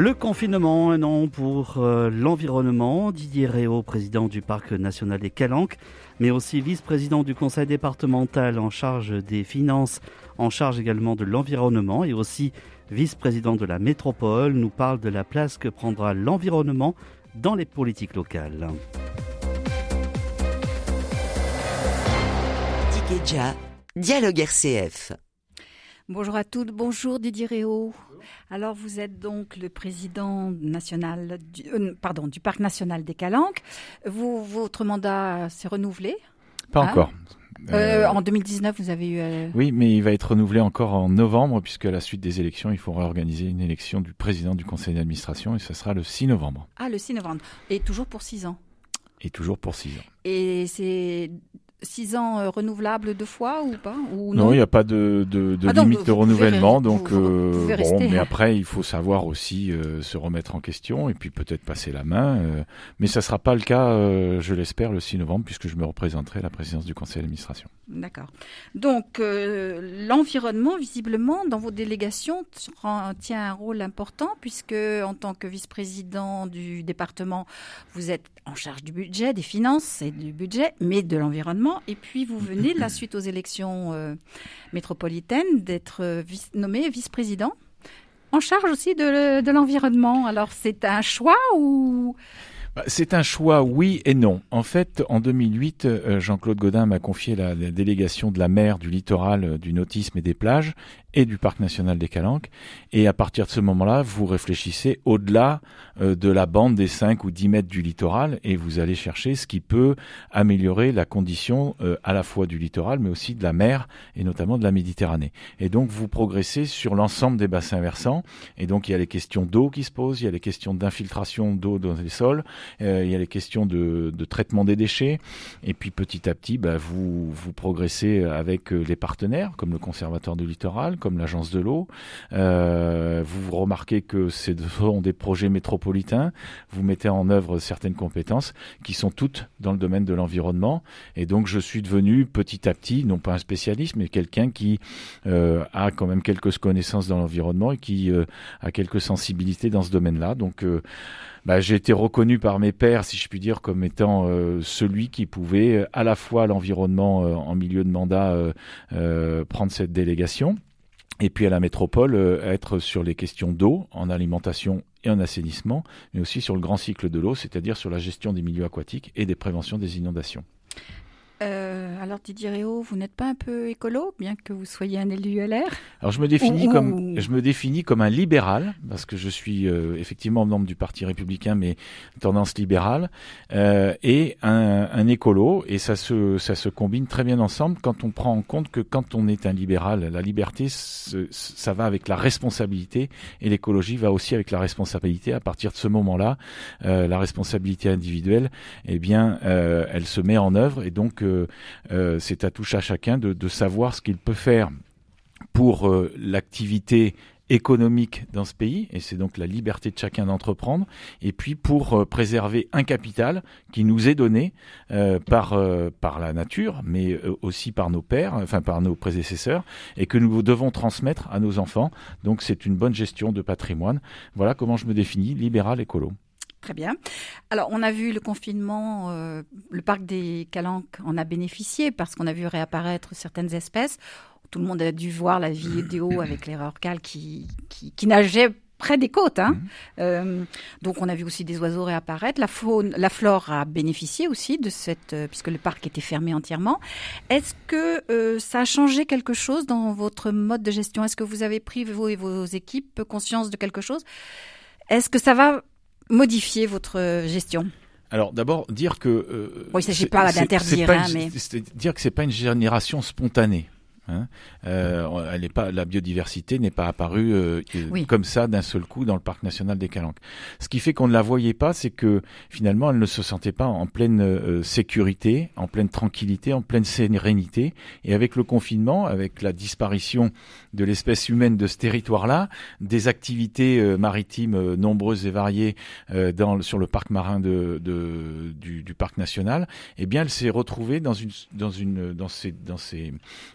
Le confinement, un an pour euh, l'environnement. Didier Réau, président du Parc national des Calanques, mais aussi vice-président du conseil départemental en charge des finances, en charge également de l'environnement et aussi vice-président de la métropole, nous parle de la place que prendra l'environnement dans les politiques locales. Dialogue RCF. Bonjour à toutes, bonjour Didier Réau. Alors vous êtes donc le président national du, euh, pardon, du Parc national des Calanques. Vous, votre mandat s'est renouvelé? Pas hein? encore. Euh, en 2019, vous avez eu. Euh, oui, mais il va être renouvelé encore en novembre, puisque à la suite des élections, il faut réorganiser une élection du président du conseil d'administration, et ce sera le 6 novembre. Ah, le 6 novembre. Et toujours pour 6 ans et toujours pour 6 ans. Et c'est six ans euh, renouvelables deux fois ou pas ou Non, il n'y a pas de, de, de ah, limite de renouvellement. donc, euh, bon, mais après, il faut savoir aussi euh, se remettre en question et puis peut-être passer la main. mais ça ne sera pas le cas, je l'espère, le 6 novembre, puisque je me représenterai à la présidence du conseil d'administration. D'accord. Donc, l'environnement, visiblement, dans vos délégations, tient un rôle important, puisque en tant que vice-président du département, vous êtes en charge du budget, des finances et du budget, mais de l'environnement et puis vous venez, la suite aux élections euh, métropolitaines, d'être euh, nommé vice-président en charge aussi de l'environnement. Alors c'est un choix ou c'est un choix, oui et non. En fait, en 2008, euh, Jean-Claude Godin m'a confié la, délégation de la mer, du littoral, euh, du nautisme et des plages et du parc national des Calanques. Et à partir de ce moment-là, vous réfléchissez au-delà euh, de la bande des 5 ou 10 mètres du littoral et vous allez chercher ce qui peut améliorer la condition à la fois du littoral, mais aussi de la mer et notamment de la Méditerranée. Et donc, vous progressez sur l'ensemble des bassins versants. Et donc, il y a les questions d'eau qui se posent, il y a les questions d'infiltration d'eau dans les sols, il y a les questions de, traitement des déchets, et puis petit à petit, bah, vous, vous progressez avec euh, les partenaires, comme le Conservatoire du Littoral, comme l'Agence de l'eau. Euh, vous remarquez que ce sont des projets métropolitains. Vous mettez en œuvre certaines compétences qui sont toutes dans le domaine de l'environnement, et donc je suis devenu petit à petit, non pas un spécialiste, mais quelqu'un qui a quand même quelques connaissances dans l'environnement et qui a quelques sensibilités dans ce domaine-là. Donc bah, j'ai été reconnu par mes pairs, si je puis dire, comme étant euh, celui qui pouvait euh, à la fois l'environnement euh, en milieu de mandat prendre cette délégation. Et puis à la métropole, être sur les questions d'eau, en alimentation et en assainissement, mais aussi sur le grand cycle de l'eau, c'est-à-dire sur la gestion des milieux aquatiques et des préventions des inondations. Euh, alors Didier Réau, vous n'êtes pas un peu écolo, bien que vous soyez un élu LR Alors je me définis comme je me définis comme un libéral parce que je suis euh, effectivement membre du Parti républicain, mais tendance libérale, euh, et un, un, écolo, et ça se ça se combine très bien ensemble quand on prend en compte que quand on est un libéral, la liberté ça va avec la responsabilité, et l'écologie va aussi avec la responsabilité. À partir de ce moment-là, euh, la responsabilité individuelle, eh bien, elle se met en œuvre, et donc euh, c'est à touche à chacun de, savoir ce qu'il peut faire pour euh, l'activité économique dans ce pays, et c'est donc la liberté de chacun d'entreprendre, et puis pour euh, préserver un capital qui nous est donné par, par la nature, mais aussi par nos pères, enfin par nos prédécesseurs, et que nous devons transmettre à nos enfants. Donc c'est une bonne gestion de patrimoine. Voilà comment je me définis, libéral écolo. Très bien. Alors, on a vu le confinement, euh, le parc des Calanques en a bénéficié parce qu'on a vu réapparaître certaines espèces. Tout le monde a dû voir la vidéo avec les rorquals qui, qui, nageaient près des côtes. Hein. Mhm. Euh, donc on a vu aussi des oiseaux réapparaître. La faune, la flore a bénéficié aussi de cette, euh, puisque le parc était fermé entièrement. Est-ce que ça a changé quelque chose dans votre mode de gestion? Est-ce que vous avez pris vous et vos équipes conscience de quelque chose? Est-ce que ça va modifier votre gestion alors d'abord dire que euh, bon, il s'agit pas d'interdire, hein, mais dire que c'est pas une génération spontanée. Hein. Euh, elle est pas, la biodiversité n'est pas apparue euh, comme ça d'un seul coup dans le parc national des Calanques. Ce qui fait qu'on ne la voyait pas, c'est que finalement elle ne se sentait pas en pleine euh, sécurité, en pleine tranquillité, en pleine sérénité. Et avec le confinement, avec la disparition de l'espèce humaine de ce territoire-là, des activités maritimes nombreuses et variées dans, sur le parc marin de, de du, du, parc national, eh bien elle s'est retrouvée dans une dans une dans ces dans ces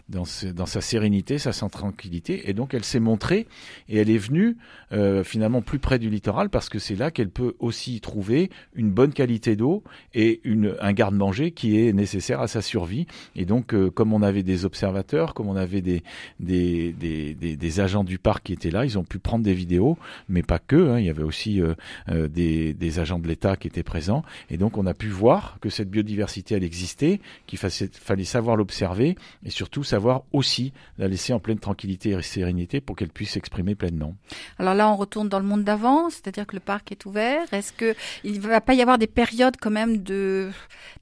dans ces dans sa sérénité, sa tranquillité, et donc elle s'est montrée et elle est venue euh, finalement plus près du littoral parce que c'est là qu'elle peut aussi trouver une bonne qualité d'eau et une, un garde-manger qui est nécessaire à sa survie. Et donc, euh, comme on avait des observateurs, comme on avait des des, des, des, des, agents du parc qui étaient là, ils ont pu prendre des vidéos, mais pas que. Hein, il y avait aussi euh, des, des agents de l'État qui étaient présents, et donc on a pu voir que cette biodiversité elle existait, qu'il fallait savoir l'observer et surtout savoir aussi la laisser en pleine tranquillité et sérénité pour qu'elle puisse s'exprimer pleinement. Alors là, on retourne dans le monde d'avant, c'est-à-dire que le parc est ouvert. Est-ce que il va pas y avoir des périodes quand même de,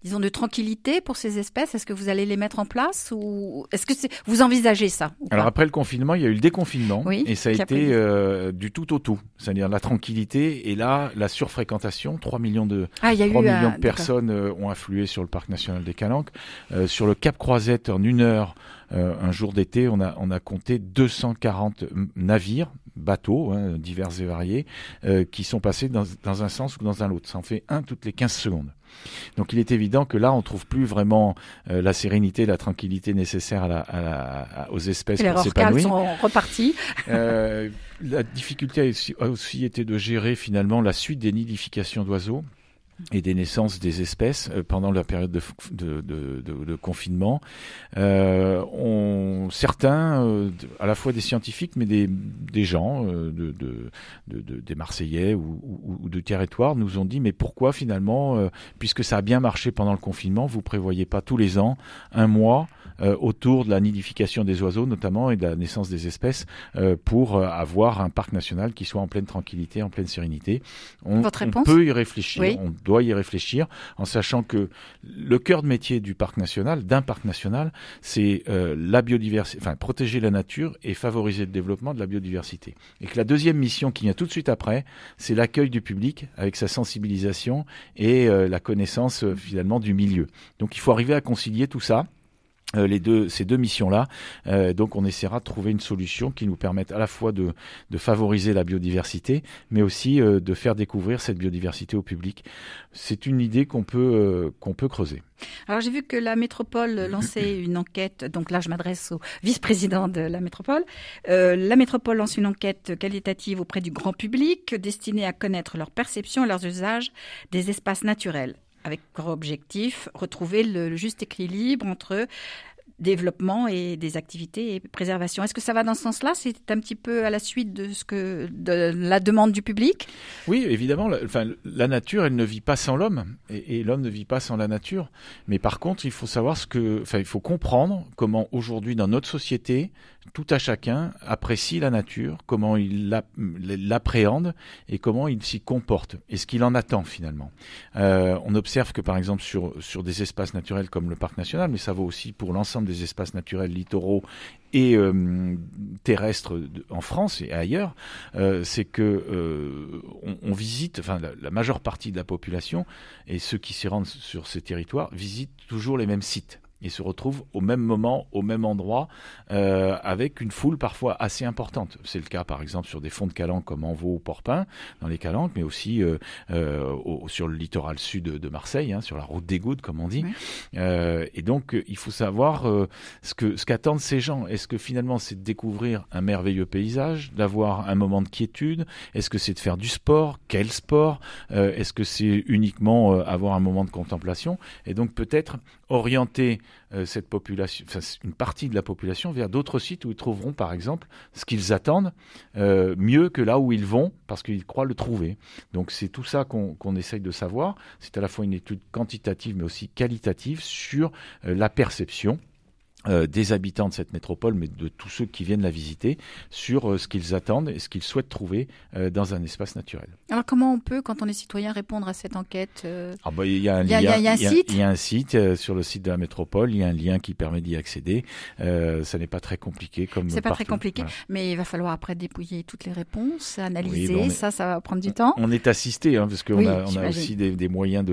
disons, de tranquillité pour ces espèces? Est-ce que vous allez les mettre en place ou est-ce que vous envisagez ça Alors après le confinement, il y a eu le déconfinement et ça a été euh, du tout au tout, c'est-à-dire la tranquillité et là la surfréquentation, 3 millions de ah, 3 millions de personnes euh, ont afflué sur le parc national des Calanques, euh, sur le Cap Croisette en une heure. Euh, un jour d'été, on a, on a compté 240 navires, bateaux, hein, divers et variés, euh, qui sont passés dans, dans, un sens ou dans un autre. Ça en fait un toutes les 15 secondes. Donc il est évident que là, on trouve plus vraiment euh, la sérénité, la tranquillité nécessaire à la, à la, aux espèces et pour s'épanouir. sont repartis. Euh, la difficulté a aussi été de gérer finalement la suite des nidifications d'oiseaux et des naissances des espèces euh, pendant la période de, de, de, de confinement. Euh, on, certains, euh, à la fois des scientifiques, mais des, des gens, euh, de, des Marseillais ou, ou, ou, de territoire, nous ont dit mais pourquoi finalement, euh, puisque ça a bien marché pendant le confinement, vous prévoyez pas tous les ans un mois euh, autour de la nidification des oiseaux notamment et de la naissance des espèces euh, pour avoir un parc national qui soit en pleine tranquillité, en pleine sérénité? On, Votre réponse? on peut y réfléchir, on doit y réfléchir en sachant que le cœur de métier du parc national, d'un parc national, c'est la biodiversité, enfin protéger la nature et favoriser le développement de la biodiversité. Et que la deuxième mission qui vient tout de suite après, c'est l'accueil du public avec sa sensibilisation et la connaissance finalement du milieu. Donc il faut arriver à concilier tout ça. Euh, les deux, ces deux missions-là. Euh, donc, on essaiera de trouver une solution qui nous permette à la fois de, de favoriser la biodiversité, mais aussi euh, de faire découvrir cette biodiversité au public. C'est une idée qu'on peut qu'on peut creuser. Alors, j'ai vu que la métropole lançait une enquête. Donc là, je m'adresse au vice-président de la métropole. la métropole lance une enquête qualitative auprès du grand public destinée à connaître leurs perceptions et leurs usages des espaces naturels avec pour objectif retrouver le juste équilibre entre développement et des activités et préservation. Est-ce que ça va dans ce sens-là? C'est un petit peu à la suite de ce que de la demande du public? Oui, évidemment. La, enfin, la nature, elle ne vit pas sans l'homme, et, l'homme ne vit pas sans la nature. Mais par contre, il faut savoir ce que, enfin, il faut comprendre comment aujourd'hui dans notre société, tout à chacun apprécie la nature, comment il l'appréhende et comment il s'y comporte et ce qu'il en attend finalement. Euh, on observe que par exemple sur, sur des espaces naturels comme le parc national, mais ça vaut aussi pour des espaces naturels littoraux et euh, terrestres en France et ailleurs, euh, c'est que euh, on, on, visite, enfin la, la, majeure partie de la population et ceux qui s'y rendent sur ces territoires visitent toujours les mêmes sites et se retrouvent au même moment, au même endroit, euh, avec une foule parfois assez importante. C'est le cas par exemple sur des fonds de calanques comme Envaux ou Porpin, dans les calanques, mais aussi euh, euh, au, sur le littoral sud de Marseille, hein, sur la route des Goudes comme on dit. Oui. Euh, et donc il faut savoir euh, ce que ce qu'attendent ces gens. Est-ce que finalement c'est de découvrir un merveilleux paysage, d'avoir un moment de quiétude? Est-ce que c'est de faire du sport? Quel sport? Euh, Est-ce que c'est uniquement avoir un moment de contemplation? Et donc peut-être orienter cette population, une partie de la population vers d'autres sites où ils trouveront par exemple ce qu'ils attendent euh, mieux que là où ils vont parce qu'ils croient le trouver. Donc c'est tout ça qu'on qu essaye de savoir. C'est à la fois une étude quantitative mais aussi qualitative sur euh, la perception euh, des habitants de cette métropole, mais de tous ceux qui viennent la visiter, sur euh, ce qu'ils attendent et ce qu'ils souhaitent trouver euh, dans un espace naturel. Alors comment on peut, quand on est citoyen, répondre à cette enquête ah bah, Il y a un, site, il y a un site sur le site de la métropole, il y a un lien qui permet d'y accéder. ça n'est pas très compliqué comme C'est pas partout. très compliqué, voilà. mais il va falloir après dépouiller toutes les réponses, analyser, oui, ça, ça va prendre du temps. On est assisté, hein, parce qu'on oui, a, on a aussi des, des moyens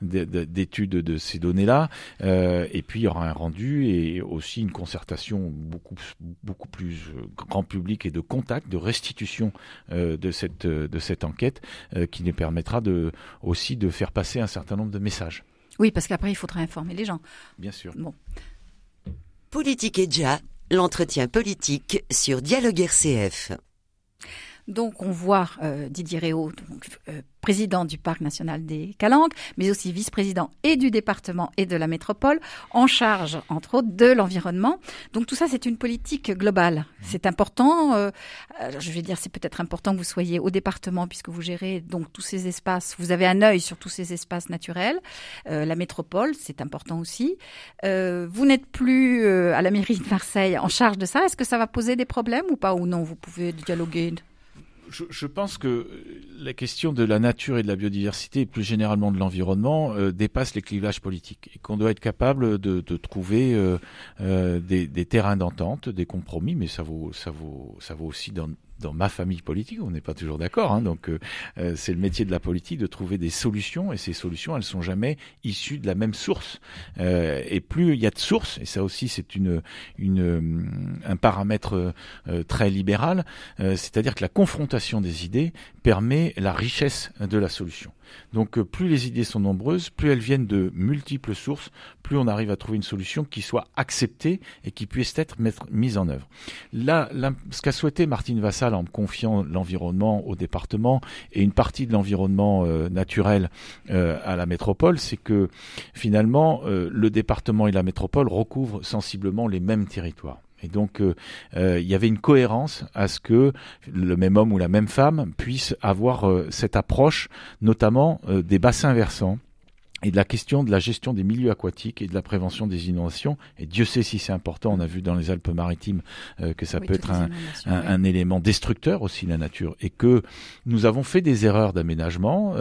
d'étude de, de, de, ces données-là, et puis il y aura un rendu et aussi une concertation beaucoup, beaucoup plus euh, grand public et de contact, de restitution euh, de, cette, de cette enquête euh, qui nous permettra de, aussi de faire passer un certain nombre de messages. Oui, parce qu'après, il faudra informer les gens. Bien sûr. Bon. Politique et déjà, L'entretien politique sur Dialogue RCF. Donc on voit euh, Didier Réau, donc, euh, président du Parc national des Calanques, mais aussi vice-président et du département et de la métropole, en charge, entre autres, de l'environnement. Donc tout ça, c'est une politique globale. C'est important. Euh, je vais dire, c'est peut-être important que vous soyez au département puisque vous gérez donc tous ces espaces. Vous avez un œil sur tous ces espaces naturels. la métropole, c'est important aussi. vous n'êtes plus à la mairie de Marseille en charge de ça. Est-ce que ça va poser des problèmes ou pas ou non Vous pouvez dialoguer je, pense que la question de la nature et de la biodiversité, plus généralement de l'environnement, euh, dépasse les clivages politiques et qu'on doit être capable de, trouver euh, euh, des, des, terrains d'entente, des compromis, mais ça vaut, ça vaut, ça vaut aussi dans, dans ma famille politique, on n'est pas toujours d'accord. Hein, donc, euh, euh, c'est le métier de la politique de trouver des solutions, et ces solutions, elles sont jamais issues de la même source. Euh, et plus il y a de sources, et ça aussi, c'est une, une, un paramètre très libéral, c'est-à-dire que la confrontation des idées permet la richesse de la solution. Donc euh, plus les idées sont nombreuses, plus elles viennent de multiples sources, plus on arrive à trouver une solution qui soit acceptée et qui puisse être mise en œuvre. Là, ce qu'a souhaité Martine Vassal en confiant l'environnement au département et une partie de l'environnement euh, naturel euh, à la métropole, c'est que finalement le département et la métropole recouvrent sensiblement les mêmes territoires. Et donc, euh, euh, il y avait une cohérence à ce que le même homme ou la même femme puisse avoir euh, cette approche, notamment des bassins versants et de la question de la gestion des milieux aquatiques et de la prévention des inondations. Et Dieu sait si c'est important. On a vu dans les Alpes-Maritimes que ça peut être un, un, élément destructeur aussi la nature et que nous avons fait des erreurs d'aménagement.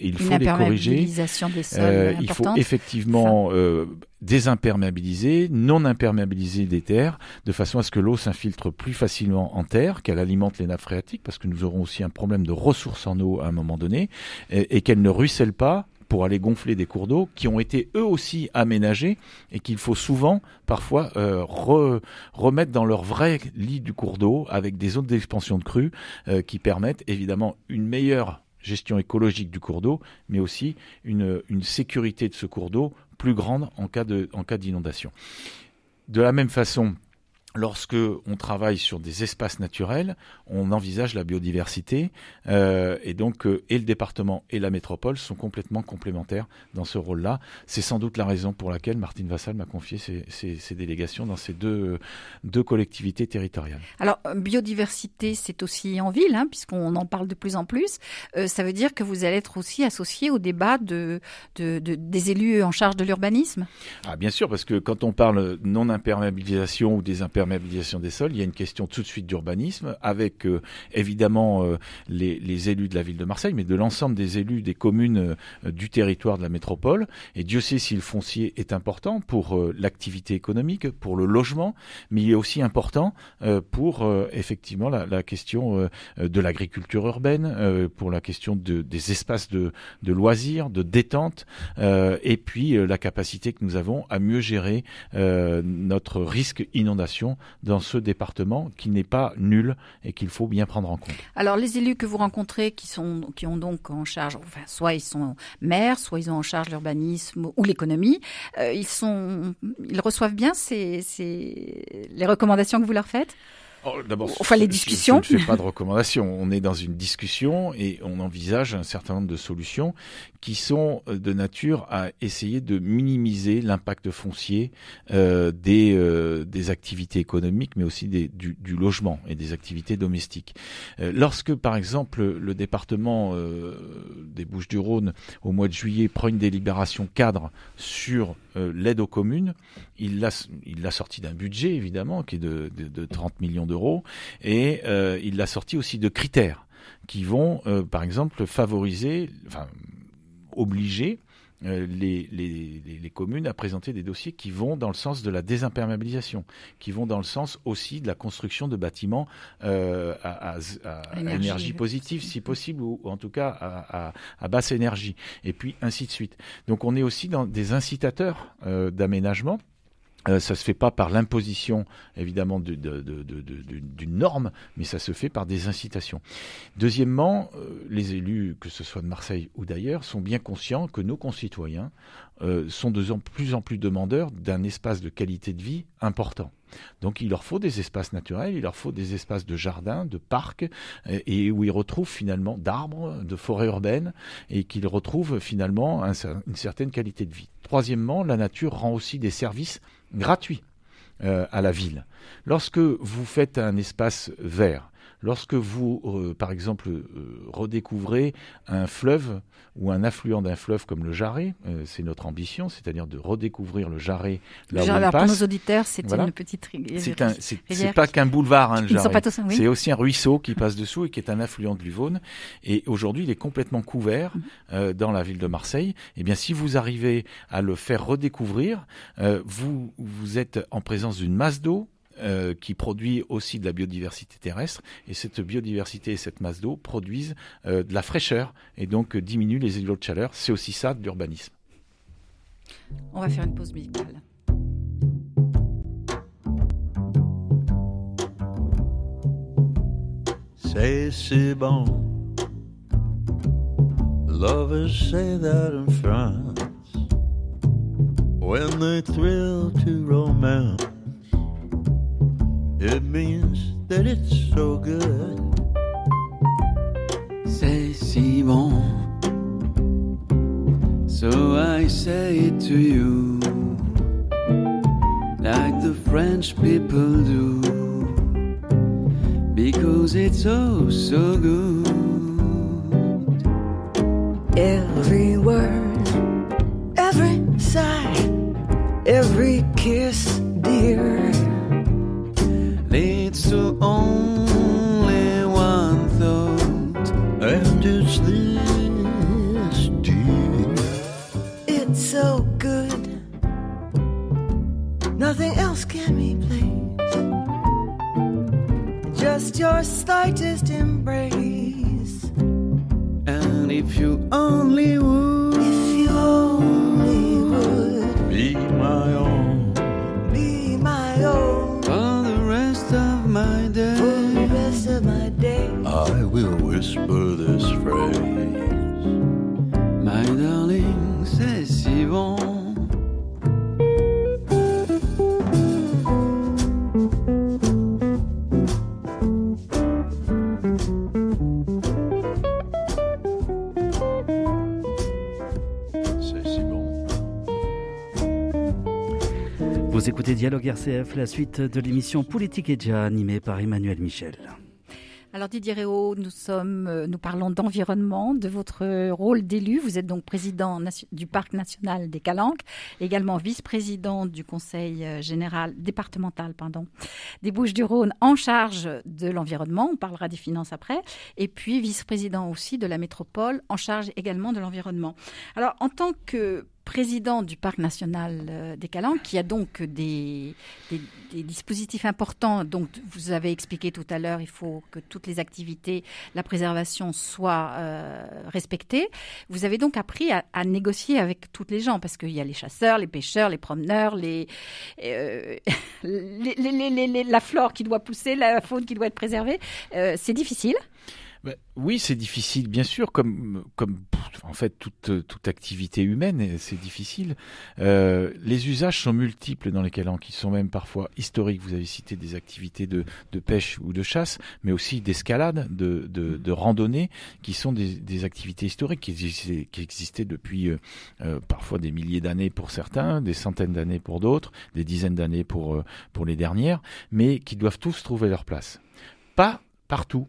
il faut les corriger. Des sols il faut effectivement désimperméabiliser, non imperméabiliser des terres, de façon à ce que l'eau s'infiltre plus facilement en terre, qu'elle alimente les nappes phréatiques, parce que nous aurons aussi un problème de ressources en eau à un moment donné, et, qu'elle ne ruisselle pas pour aller gonfler des cours d'eau qui ont été eux aussi aménagés et qu'il faut souvent parfois euh, remettre dans leur vrai lit du cours d'eau avec des zones d'expansion de crue euh, qui permettent évidemment une meilleure gestion écologique du cours d'eau, mais aussi une, une sécurité de ce cours d'eau plus grande en cas d'inondation. De la même façon, lorsque on travaille sur des espaces naturels, on envisage la biodiversité euh, et donc euh, et le département et la métropole sont complètement complémentaires dans ce rôle-là. C'est sans doute la raison pour laquelle Martine Vassal m'a confié ces, délégations dans ces deux, deux collectivités territoriales. Alors biodiversité, c'est aussi en ville, hein, puisqu'on en parle de plus en plus. Euh, ça veut dire que vous allez être aussi associé au débat de, de, des élus en charge de l'urbanisme? Ah bien sûr, parce que quand on parle non imperméabilisation ou des imperméabilisations des sols, il y a une question tout de suite d'urbanisme avec évidemment euh, les, élus de la ville de Marseille, mais de l'ensemble des élus des communes euh, du territoire de la métropole. Et Dieu sait si le foncier est important pour euh, l'activité économique, pour le logement, mais il est aussi important pour effectivement la, question de l'agriculture urbaine, pour la question des espaces de, de, loisirs, de détente, et puis la capacité que nous avons à mieux gérer notre risque inondation dans ce département qui n'est pas nul et qu'il faut bien prendre en compte. Alors les élus que vous rencontrez qui, sont, qui ont donc en charge, enfin, soit ils sont maires, soit ils ont en charge l'urbanisme ou l'économie, euh, ils, sont, ils reçoivent bien ces, ces, les recommandations que vous leur faites? Oh, d'abord, enfin, les discussions. Je, ne fais pas de recommandations. On est dans une discussion et on envisage un certain nombre de solutions qui sont euh, de nature à essayer de minimiser l'impact foncier euh, des, euh, des activités économiques, mais aussi des, du, du, logement et des activités domestiques. Euh, lorsque, par exemple, le département euh, des Bouches-du-Rhône, au mois de juillet, prend une délibération cadre sur l'aide aux communes, il l'a sorti d'un budget évidemment qui est de, de, de 30 millions d'euros et euh, il l'a sorti aussi de critères qui vont euh, par exemple favoriser enfin obliger euh, les, les, les, communes à présenter des dossiers qui vont dans le sens de la désimperméabilisation, qui vont dans le sens aussi de la construction de bâtiments euh, à, à, énergie, positive si possible, ou, en tout cas à, à, basse énergie, et puis ainsi de suite. Donc on est aussi dans des incitateurs euh, d'aménagement euh, ça se fait pas par l'imposition évidemment d'une norme, mais ça se fait par des incitations. Deuxièmement, euh, les élus, que ce soit de Marseille ou d'ailleurs, sont bien conscients que nos concitoyens euh, sont de plus en plus demandeurs d'un espace de qualité de vie important. Donc il leur faut des espaces naturels, il leur faut des espaces de jardins, de parcs, et, où ils retrouvent finalement d'arbres, de forêts urbaines, et qu'ils retrouvent finalement une certaine qualité de vie. Troisièmement, la nature rend aussi des services gratuits euh, à la ville. Lorsque vous faites un espace vert, Lorsque vous, euh, par exemple, euh, redécouvrez un fleuve ou un affluent d'un fleuve comme le Jarret, euh, c'est notre ambition, c'est-à-dire de redécouvrir le Jarret là où il passe. Pour nos auditeurs, c'est une petite rivière. C'est pas qu'un boulevard, hein, le Jarret. C'est aussi un ruisseau qui passe dessous et qui est un affluent de l'Uvaune. Et aujourd'hui, il est complètement couvert mhm. dans la ville de Marseille. Et eh bien, si vous arrivez à le faire redécouvrir, vous, vous êtes en présence d'une masse d'eau euh, qui produit aussi de la biodiversité terrestre. Et cette biodiversité et cette masse d'eau produisent euh, de la fraîcheur et donc diminuent les îlots de chaleur. C'est aussi ça de l'urbanisme. On va faire une pause musicale. C'est bon. Lovers say that in France when they thrill to romance. It means that it's so good. C'est si bon. So I say it to you, like the French people do, because it's so, so good. Every Just your slightest embrace, and if you only would, if you only would be my own. Be my own for the rest of my day. For the rest of my day, I will whisper this phrase. My darling, c'est si bon. RCF, la suite de l'émission Politique et déjà animée par Emmanuel Michel. Alors Didier Réau, nous euh, nous parlons d'environnement, de votre rôle d'élu. Vous êtes donc président du parc national des Calanques, également vice-président du conseil euh, général départemental, pardon, des Bouches-du-Rhône en charge de l'environnement. On parlera des finances après, et puis vice-président aussi de la métropole en charge également de l'environnement. Alors en tant que président du parc national euh, des Calanques, qui a donc des, dispositifs importants. Donc, vous avez expliqué tout à l'heure, il faut que toutes les activités, la préservation soient euh, respectées. Vous avez donc appris à, négocier avec toutes les gens, parce qu'il y a les chasseurs, les pêcheurs, les promeneurs, euh, la flore qui doit pousser, la faune qui doit être préservée. C'est difficile. Bah, oui, c'est difficile, bien sûr, comme, comme en fait toute, toute activité humaine, c'est difficile. Euh, les usages sont multiples dans les calanques, qui sont même parfois historiques. Vous avez cité des activités de, de pêche ou de chasse, mais aussi d'escalade, de, de, de, randonnée, qui sont des, des activités historiques qui existaient, qui existaient depuis euh, euh, parfois des milliers d'années pour certains, des centaines d'années pour d'autres, des dizaines d'années pour, pour les dernières, mais qui doivent tous trouver leur place. Pas partout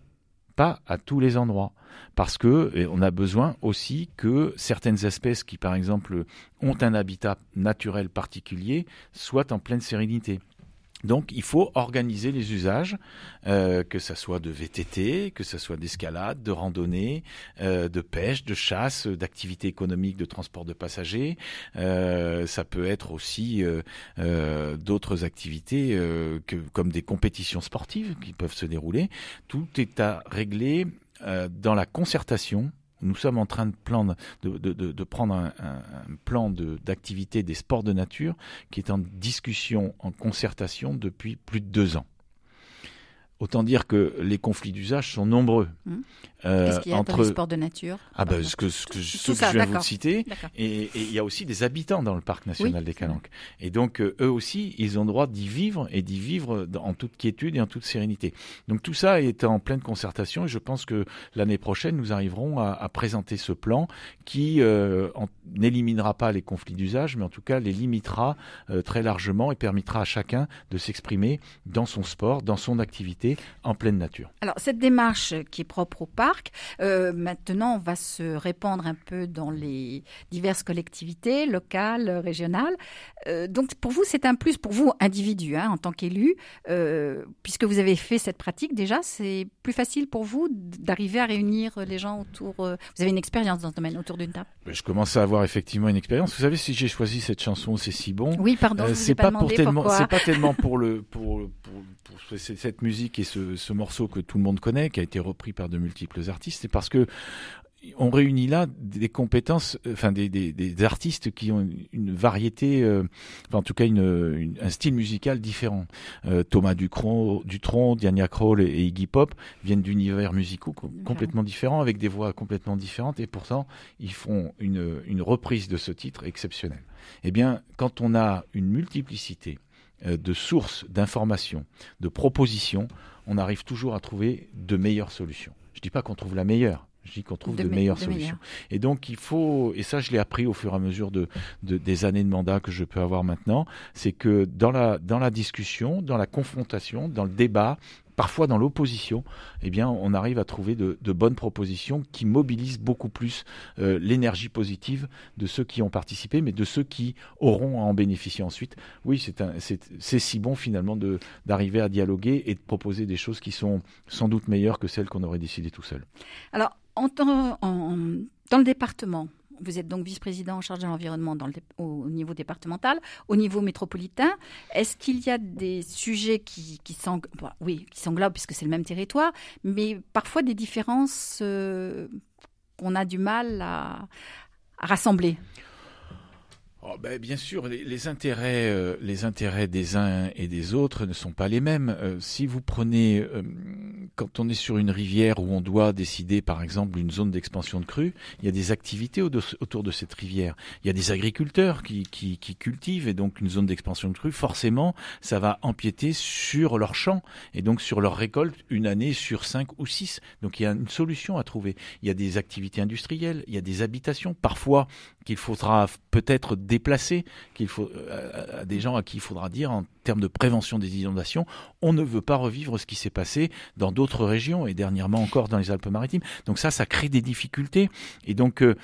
pas à tous les endroits. Parce que on a besoin aussi que certaines espèces qui, par exemple, ont un habitat naturel particulier soient en pleine sérénité. Donc il faut organiser les usages, euh, que ce soit de VTT, que ce soit d'escalade, de randonnée, euh, de pêche, de chasse, d'activités économiques, de transport de passagers. Euh, ça peut être aussi d'autres activités comme des compétitions sportives qui peuvent se dérouler. Tout est à régler dans la concertation nous sommes en train de, prendre un, plan d'activité des sports de nature qui est en discussion, en concertation depuis plus de deux ans. Autant dire que les conflits d'usage sont nombreux. Mmh. Qu'est-ce qu'il y a entre... dans les sports de nature Ah ben, ce que, ce que, je viens de vous citer. Et, il y a aussi des habitants dans le parc national des Calanques. Et donc, eux aussi, ils ont le droit d'y vivre et d'y vivre en toute quiétude et en toute sérénité. Donc tout ça est en pleine concertation et je pense que l'année prochaine, nous arriverons à, à présenter ce plan qui euh, n'éliminera pas les conflits d'usage, mais en tout cas les limitera euh, très largement et permettra à chacun de s'exprimer dans son sport, dans son activité, en pleine nature. Alors cette démarche qui est propre au parc, euh, maintenant va se répandre un peu dans les diverses collectivités locales, régionales. Euh, donc pour vous, c'est un plus, pour vous, individu, hein, en tant qu'élu, puisque vous avez fait cette pratique déjà, c'est plus facile pour vous d'arriver à réunir les gens autour. vous avez une expérience dans ce domaine autour d'une table. Je commence à avoir effectivement une expérience. Vous savez, si j'ai choisi cette chanson, c'est si bon. Oui, pardon. Euh, c'est pas, pour tellement, c'est pas tellement pour le pour, pour, pour cette musique et ce, ce, morceau que tout le monde connaît, qui a été repris par de multiples artistes. C'est parce que on réunit là des compétences, euh, enfin des, des, des artistes qui ont une variété, euh, enfin en tout cas une, un style musical différent. Euh, Thomas Ducron, Dutron, Diana Kroll et, Iggy Pop viennent d'univers musicaux complètement différents, avec des voix complètement différentes, et pourtant ils font une, une reprise de ce titre exceptionnel. Eh bien, quand on a une multiplicité de sources d'informations, de propositions, on arrive toujours à trouver de meilleures solutions. Je ne dis pas qu'on trouve la meilleure, je dis qu'on trouve de, meilleures solutions. Et donc il faut, et ça je l'ai appris au fur et à mesure de, des années de mandat que je peux avoir maintenant, c'est que dans la, dans la discussion, dans la confrontation, dans le débat, parfois dans l'opposition, eh bien, on arrive à trouver de, bonnes propositions qui mobilisent beaucoup plus euh, l'énergie positive de ceux qui ont participé, mais de ceux qui auront à en bénéficier ensuite. Oui, c'est si bon finalement d'arriver à dialoguer et de proposer des choses qui sont sans doute meilleures que celles qu'on aurait décidé tout seul. Alors, en, dans le département, vous êtes donc vice-président en charge de l'environnement au niveau départemental, au niveau métropolitain. Est-ce qu'il y a des sujets qui, qui s'englobent puisque c'est le même territoire, mais parfois des différences euh, qu'on a du mal à rassembler? Oh, ben, bien sûr, les, intérêts, euh, les intérêts des uns et des autres ne sont pas les mêmes. Euh, si vous prenez, euh, quand on est sur une rivière où on doit décider, par exemple, une zone d'expansion de crue, il y a des activités autour de cette rivière. Il y a des agriculteurs qui, qui, qui cultivent et donc une zone d'expansion de crue, forcément, ça va empiéter sur leurs champs et donc sur leur récolte une année sur cinq ou six. Donc il y a une solution à trouver. Il y a des activités industrielles, il y a des habitations, parfois qu'il faudra peut-être déplacer, qu'il faut euh, à des gens à qui il faudra dire en termes de prévention des inondations, on ne veut pas revivre ce qui s'est passé dans d'autres régions et dernièrement encore dans les Alpes-Maritimes. Donc ça, ça crée des difficultés et donc euh,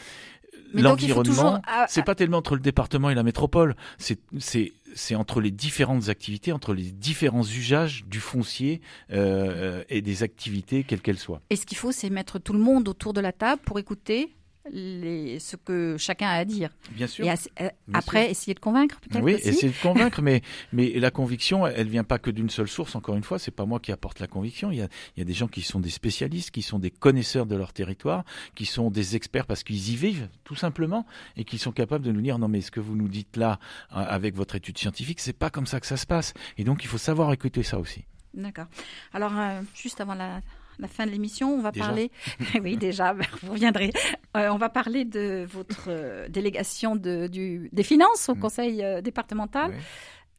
l'environnement, c'est pas tellement entre le département et la métropole, c'est c'est c'est entre les différentes activités, entre les différents usages du foncier euh, et des activités, quelles qu'elles soient. Et ce qu'il faut, c'est mettre tout le monde autour de la table pour écouter les, ce que chacun a à dire. Bien sûr. Et euh, après, essayer de convaincre, peut-être. Oui, essayer de convaincre, mais, mais la conviction, elle vient pas que d'une seule source. Encore une fois, c'est pas moi qui apporte la conviction. Il y, a, il y a des gens qui sont des spécialistes, qui sont des connaisseurs de leur territoire, qui sont des experts parce qu'ils y vivent, tout simplement, et qui sont capables de nous dire non, mais ce que vous nous dites là, euh, avec votre étude scientifique, c'est pas comme ça que ça se passe. Et donc, il faut savoir écouter ça aussi. D'accord. Alors, euh, juste avant la la fin de l'émission, on va parler. oui, déjà, vous reviendrez. Euh, on va parler de votre euh, délégation de, du, des finances au mm. conseil euh, départemental.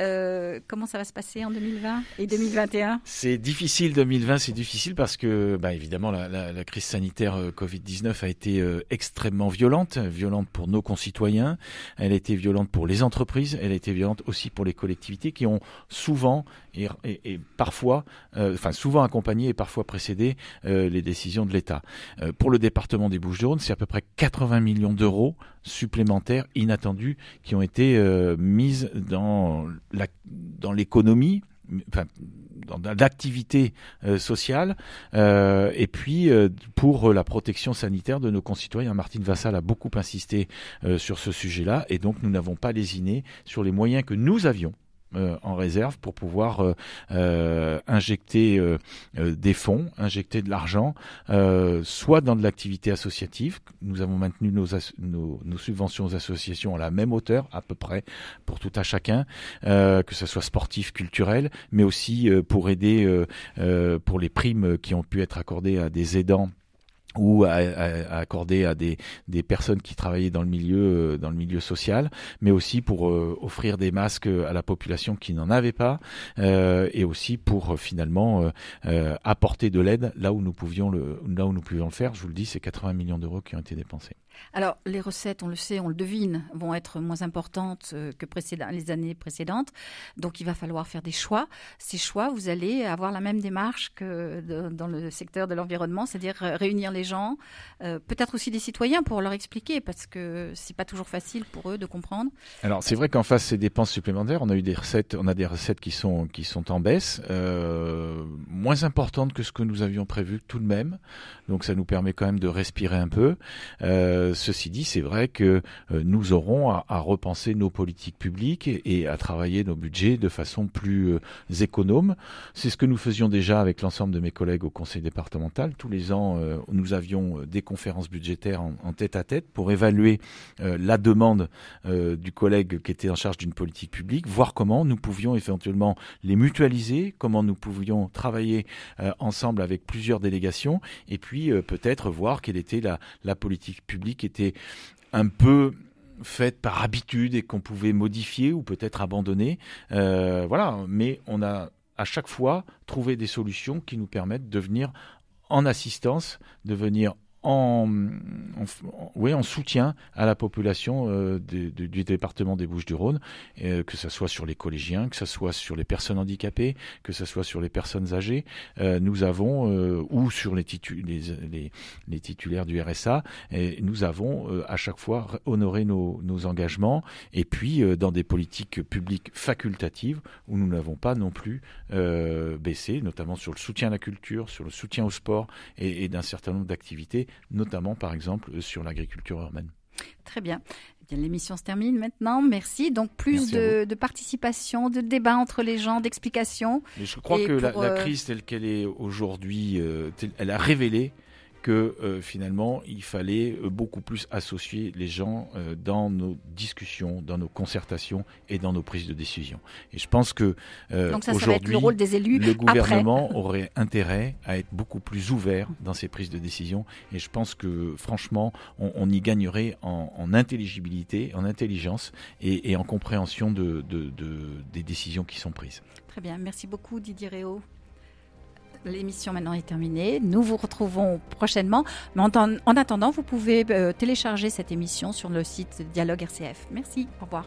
Euh, comment ça va se passer en 2020 et 2021 C'est difficile 2020, c'est difficile parce que, bah, évidemment, la, crise sanitaire euh, Covid-19 a été euh, extrêmement violente, violente pour nos concitoyens, elle a été violente pour les entreprises, elle a été violente aussi pour les collectivités qui ont souvent et parfois, enfin souvent accompagné et parfois précédé les décisions de l'État. pour le département des Bouches-du-Rhône, c'est à peu près 80 millions d'euros supplémentaires inattendus qui ont été mises dans l'économie, enfin, dans l'activité euh, sociale, euh, et puis euh, pour la protection sanitaire de nos concitoyens. Martine Vassal a beaucoup insisté sur ce sujet-là, et donc nous n'avons pas lésiné sur les moyens que nous avions euh, en réserve pour pouvoir euh, euh, injecter des fonds, injecter de l'argent, soit dans de l'activité associative. Nous avons maintenu nos, nos, subventions aux associations à la même hauteur, à peu près, pour tout à chacun, que ce soit sportif, culturel, mais aussi pour aider pour les primes qui ont pu être accordées à des aidants ou à, accorder à des, personnes qui travaillaient dans le milieu euh, dans le milieu social, mais aussi pour euh, offrir des masques à la population qui n'en avait pas, euh, et aussi pour finalement apporter de l'aide là où nous pouvions le là où nous pouvions le faire. Je vous le dis, c'est 80 millions d'euros qui ont été dépensés. Alors, les recettes, on le sait, on le devine, vont être moins importantes euh, que les années précédentes. Donc, il va falloir faire des choix. Ces choix, vous allez avoir la même démarche que dans le secteur de l'environnement, c'est-à-dire euh, réunir les gens, euh, peut-être aussi des citoyens pour leur expliquer, parce que c'est pas toujours facile pour eux de comprendre. Alors, c'est vrai qu'en face ces dépenses supplémentaires, on a eu des recettes, on a des recettes qui sont qui sont en baisse, moins importantes que ce que nous avions prévu tout de même. Donc, ça nous permet quand même de respirer un peu. Euh, ceci dit, c'est vrai que euh, nous aurons à, repenser nos politiques publiques et, à travailler nos budgets de façon plus euh, économe. C'est ce que nous faisions déjà avec l'ensemble de mes collègues au conseil départemental. Tous les ans, nous avions des conférences budgétaires en, tête à tête pour évaluer la demande du collègue qui était en charge d'une politique publique, voir comment nous pouvions éventuellement les mutualiser, comment nous pouvions travailler ensemble avec plusieurs délégations, et puis peut-être voir quelle était la, politique publique qui était un peu faite par habitude et qu'on pouvait modifier ou peut-être abandonner. Euh, voilà, mais on a à chaque fois trouvé des solutions qui nous permettent de venir en assistance, de venir en, oui, en soutien à la population euh, du, département des Bouches-du-Rhône, euh, que ce soit sur les collégiens, que ce soit sur les personnes handicapées, que ce soit sur les personnes âgées. Euh, nous avons, ou sur les, les, titulaires du RSA, nous avons à chaque fois honoré nos, engagements, et puis dans des politiques publiques facultatives où nous n'avons pas non plus baissé, notamment sur le soutien à la culture, sur le soutien au sport et d'un certain nombre d'activités notamment par exemple sur l'agriculture urbaine. Très bien. Eh l'émission se termine maintenant. Merci. Donc plus de, participation, de débat entre les gens, d'explications. Je crois que la, euh, crise telle qu'elle est aujourd'hui, euh, elle a révélé que euh, finalement, il fallait euh, beaucoup plus associer les gens euh, dans nos discussions, dans nos concertations et dans nos prises de décision. Et je pense que aujourd'hui, le rôle des élus. Le gouvernement aurait intérêt à être beaucoup plus ouvert dans ses prises de décision. Et je pense que franchement, on, y gagnerait en, intelligibilité, en intelligence et, en compréhension de, des décisions qui sont prises. Très bien, merci beaucoup Didier Réau. L'émission maintenant est terminée. Nous vous retrouvons prochainement. Mais en, attendant, vous pouvez euh, télécharger cette émission sur le site Dialogue RCF. Merci. Au revoir.